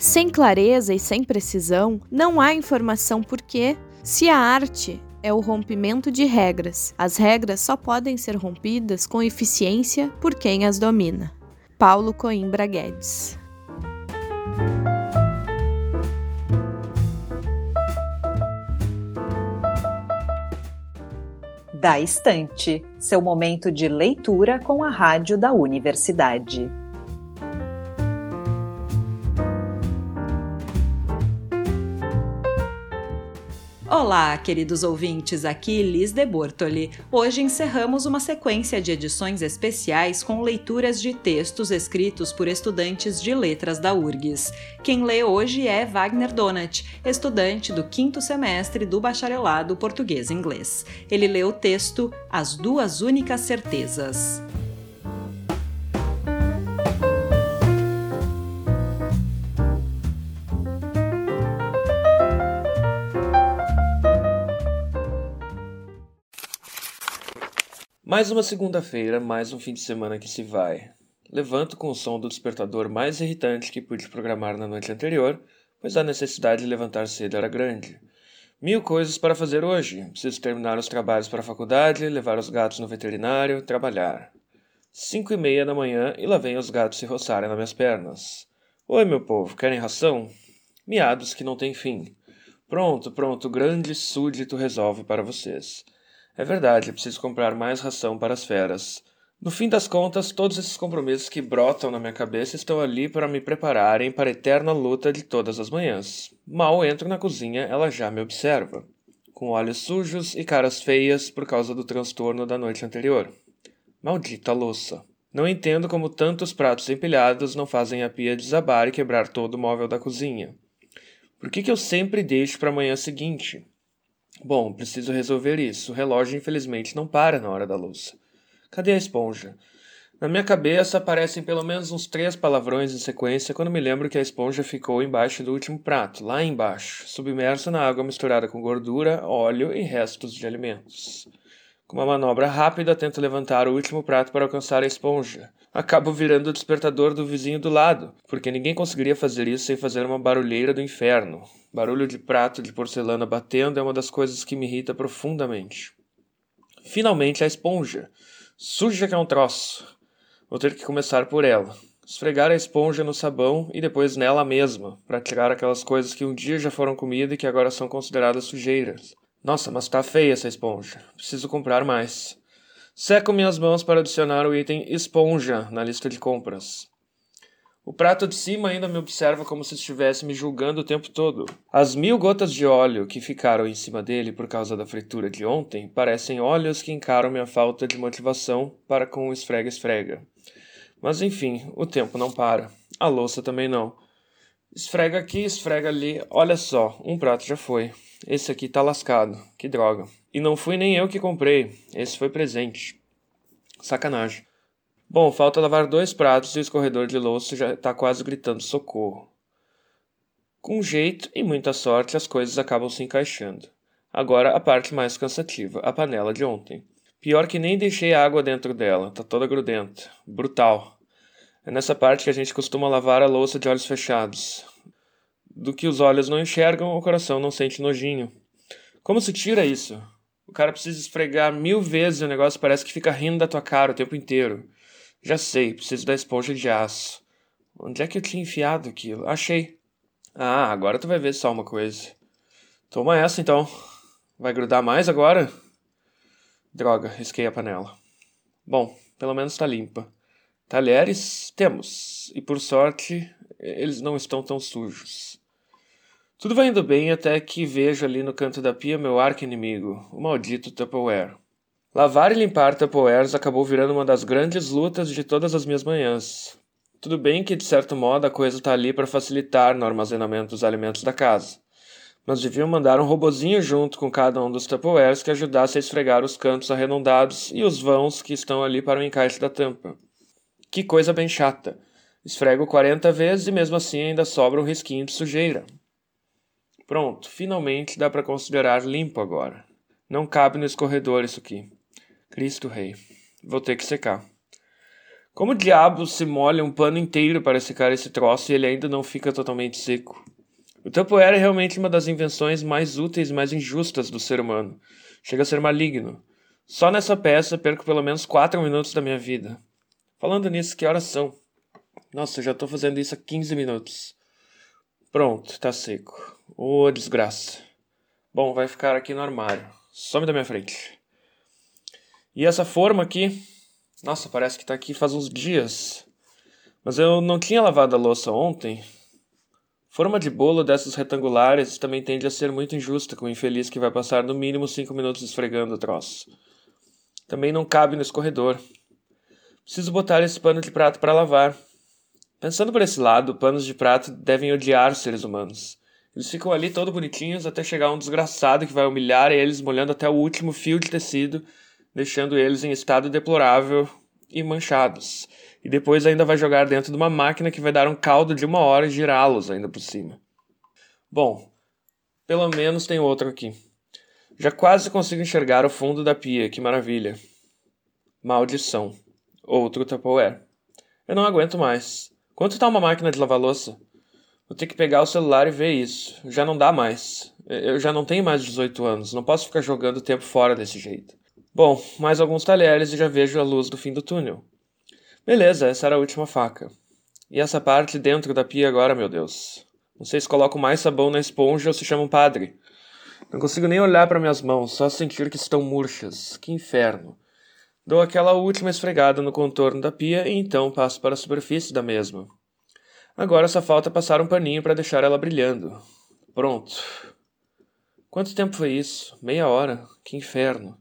Sem clareza e sem precisão, não há informação porque, se a arte é o rompimento de regras, as regras só podem ser rompidas com eficiência por quem as domina. Paulo Coimbra Guedes Da Estante, seu momento de leitura com a rádio da universidade. Olá, queridos ouvintes, aqui Liz de Bortoli. Hoje encerramos uma sequência de edições especiais com leituras de textos escritos por estudantes de letras da URGS. Quem lê hoje é Wagner Donat, estudante do quinto semestre do bacharelado português-inglês. Ele lê o texto As Duas Únicas Certezas. Mais uma segunda-feira, mais um fim de semana que se vai. Levanto com o som do despertador mais irritante que pude programar na noite anterior, pois a necessidade de levantar cedo era grande. Mil coisas para fazer hoje. Preciso terminar os trabalhos para a faculdade, levar os gatos no veterinário, trabalhar. Cinco e meia da manhã e lá vem os gatos se roçarem nas minhas pernas. Oi, meu povo, querem ração? Miados que não têm fim. Pronto, pronto, grande súdito resolve para vocês. É verdade, preciso comprar mais ração para as feras. No fim das contas, todos esses compromissos que brotam na minha cabeça estão ali para me prepararem para a eterna luta de todas as manhãs. Mal entro na cozinha, ela já me observa, com olhos sujos e caras feias por causa do transtorno da noite anterior. Maldita louça. Não entendo como tantos pratos empilhados não fazem a pia desabar e quebrar todo o móvel da cozinha. Por que, que eu sempre deixo para a manhã seguinte? Bom, preciso resolver isso. O relógio infelizmente não para na hora da louça. Cadê a esponja? Na minha cabeça aparecem pelo menos uns três palavrões em sequência quando me lembro que a esponja ficou embaixo do último prato, lá embaixo, submersa na água misturada com gordura, óleo e restos de alimentos. Com uma manobra rápida, tento levantar o último prato para alcançar a esponja. Acabo virando o despertador do vizinho do lado, porque ninguém conseguiria fazer isso sem fazer uma barulheira do inferno. Barulho de prato de porcelana batendo é uma das coisas que me irrita profundamente. Finalmente a esponja. Suja que é um troço. Vou ter que começar por ela. Esfregar a esponja no sabão e depois nela mesma, para tirar aquelas coisas que um dia já foram comida e que agora são consideradas sujeiras. Nossa, mas tá feia essa esponja. Preciso comprar mais. Seco minhas mãos para adicionar o item esponja na lista de compras. O prato de cima ainda me observa como se estivesse me julgando o tempo todo. As mil gotas de óleo que ficaram em cima dele por causa da fritura de ontem parecem olhos que encaram minha falta de motivação para com o esfrega-esfrega. Mas enfim, o tempo não para. A louça também não. Esfrega aqui, esfrega ali. Olha só, um prato já foi. Esse aqui tá lascado. Que droga. E não fui nem eu que comprei. Esse foi presente. Sacanagem. Bom, falta lavar dois pratos e o escorredor de louça já tá quase gritando socorro. Com jeito e muita sorte, as coisas acabam se encaixando. Agora a parte mais cansativa, a panela de ontem. Pior que nem deixei água dentro dela, tá toda grudenta. Brutal. É nessa parte que a gente costuma lavar a louça de olhos fechados do que os olhos não enxergam, o coração não sente nojinho. Como se tira isso? O cara precisa esfregar mil vezes e o negócio parece que fica rindo da tua cara o tempo inteiro. Já sei, preciso da esponja de aço. Onde é que eu tinha enfiado aquilo? Achei. Ah, agora tu vai ver só uma coisa. Toma essa então. Vai grudar mais agora? Droga, risquei a panela. Bom, pelo menos tá limpa. Talheres temos, e por sorte eles não estão tão sujos. Tudo vai indo bem até que vejo ali no canto da pia meu arco-inimigo, o maldito Tupperware. Lavar e limpar Tupperwares acabou virando uma das grandes lutas de todas as minhas manhãs. Tudo bem que, de certo modo, a coisa está ali para facilitar no armazenamento dos alimentos da casa. Mas deviam mandar um robozinho junto com cada um dos Tupperwares que ajudasse a esfregar os cantos arredondados e os vãos que estão ali para o encaixe da tampa. Que coisa bem chata. Esfrego 40 vezes e mesmo assim ainda sobra um risquinho de sujeira. Pronto, finalmente dá para considerar limpo agora. Não cabe no escorredor isso aqui. Cristo Rei. Vou ter que secar. Como diabo se molha um pano inteiro para secar esse troço e ele ainda não fica totalmente seco? O Tupperware é realmente uma das invenções mais úteis e mais injustas do ser humano. Chega a ser maligno. Só nessa peça perco pelo menos 4 minutos da minha vida. Falando nisso, que horas são? Nossa, já estou fazendo isso há 15 minutos. Pronto, tá seco. Ô, oh, desgraça. Bom, vai ficar aqui no armário. Some da minha frente. E essa forma aqui, nossa, parece que tá aqui faz uns dias. Mas eu não tinha lavado a louça ontem. Forma de bolo dessas retangulares também tende a ser muito injusta com o infeliz que vai passar no mínimo 5 minutos esfregando o troço. Também não cabe no escorredor. Preciso botar esse pano de prato para lavar. Pensando por esse lado, panos de prato devem odiar seres humanos. Eles ficam ali todo bonitinhos até chegar um desgraçado que vai humilhar eles, molhando até o último fio de tecido deixando eles em estado deplorável e manchados. E depois ainda vai jogar dentro de uma máquina que vai dar um caldo de uma hora e girá-los ainda por cima. Bom, pelo menos tem outro aqui. Já quase consigo enxergar o fundo da pia, que maravilha. Maldição. Outro Tupperware. Eu não aguento mais. Quanto tá uma máquina de lavar louça? Vou ter que pegar o celular e ver isso. Já não dá mais. Eu já não tenho mais 18 anos. Não posso ficar jogando tempo fora desse jeito. Bom, mais alguns talheres e já vejo a luz do fim do túnel. Beleza, essa era a última faca. E essa parte dentro da pia agora, meu Deus. Não sei se coloco mais sabão na esponja ou se chama um padre. Não consigo nem olhar para minhas mãos, só sentir que estão murchas. Que inferno. Dou aquela última esfregada no contorno da pia e então passo para a superfície da mesma. Agora só falta passar um paninho para deixar ela brilhando. Pronto. Quanto tempo foi isso? Meia hora. Que inferno.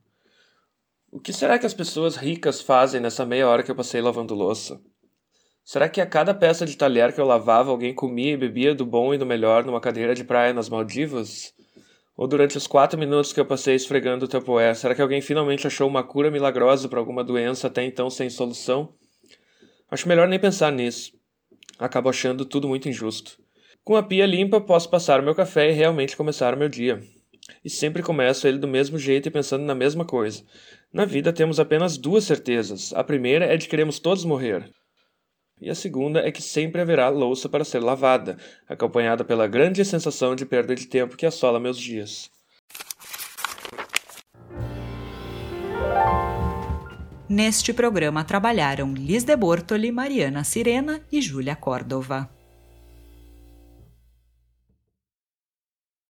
O que será que as pessoas ricas fazem nessa meia hora que eu passei lavando louça? Será que a cada peça de talher que eu lavava alguém comia e bebia do bom e do melhor numa cadeira de praia nas Maldivas? Ou durante os quatro minutos que eu passei esfregando o Tupperware, será que alguém finalmente achou uma cura milagrosa para alguma doença até então sem solução? Acho melhor nem pensar nisso. Acabo achando tudo muito injusto. Com a pia limpa, posso passar o meu café e realmente começar o meu dia. E sempre começo ele do mesmo jeito e pensando na mesma coisa. Na vida temos apenas duas certezas. A primeira é de que queremos todos morrer. E a segunda é que sempre haverá louça para ser lavada, acompanhada pela grande sensação de perda de tempo que assola meus dias. Neste programa trabalharam Liz de Bortoli, Mariana Sirena e Júlia Córdova.